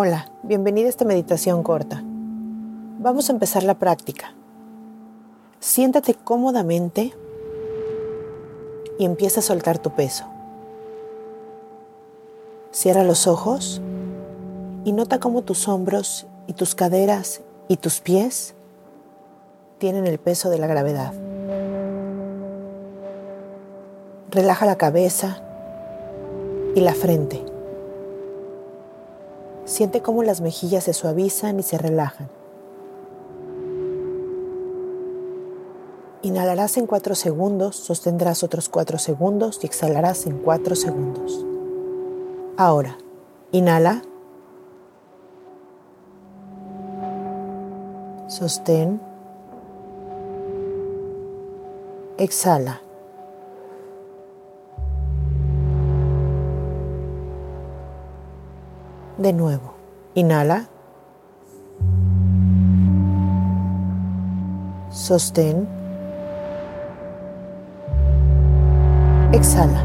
Hola, bienvenida a esta meditación corta. Vamos a empezar la práctica. Siéntate cómodamente y empieza a soltar tu peso. Cierra los ojos y nota cómo tus hombros y tus caderas y tus pies tienen el peso de la gravedad. Relaja la cabeza y la frente. Siente cómo las mejillas se suavizan y se relajan. Inhalarás en 4 segundos, sostendrás otros 4 segundos y exhalarás en 4 segundos. Ahora, inhala. Sostén. Exhala. De nuevo, inhala. Sostén. Exhala.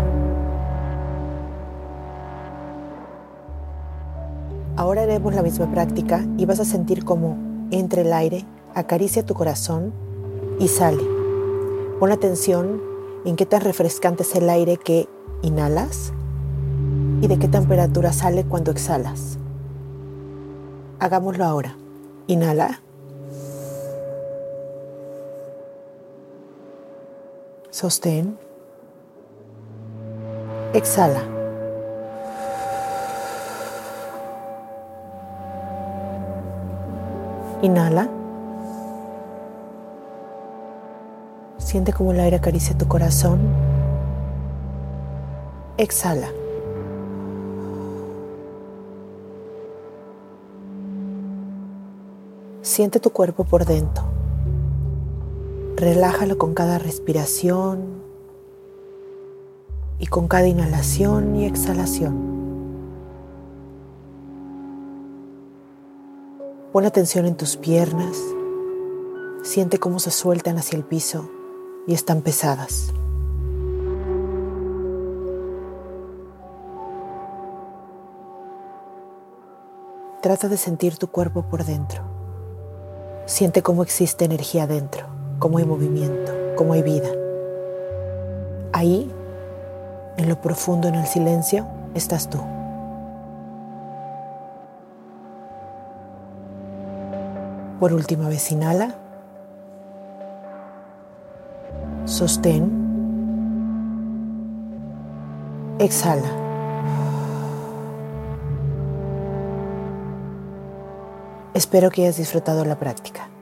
Ahora haremos la misma práctica y vas a sentir como entra el aire, acaricia tu corazón y sale. Pon atención en qué tan refrescante es el aire que inhalas y de qué temperatura sale cuando exhalas. Hagámoslo ahora. Inhala. Sostén. Exhala. Inhala. Siente como el aire acaricia tu corazón. Exhala. Siente tu cuerpo por dentro. Relájalo con cada respiración y con cada inhalación y exhalación. Pon atención en tus piernas. Siente cómo se sueltan hacia el piso y están pesadas. Trata de sentir tu cuerpo por dentro. Siente cómo existe energía dentro, cómo hay movimiento, cómo hay vida. Ahí, en lo profundo, en el silencio, estás tú. Por última vez, inhala. Sostén. Exhala. Espero que hayas disfrutado la práctica.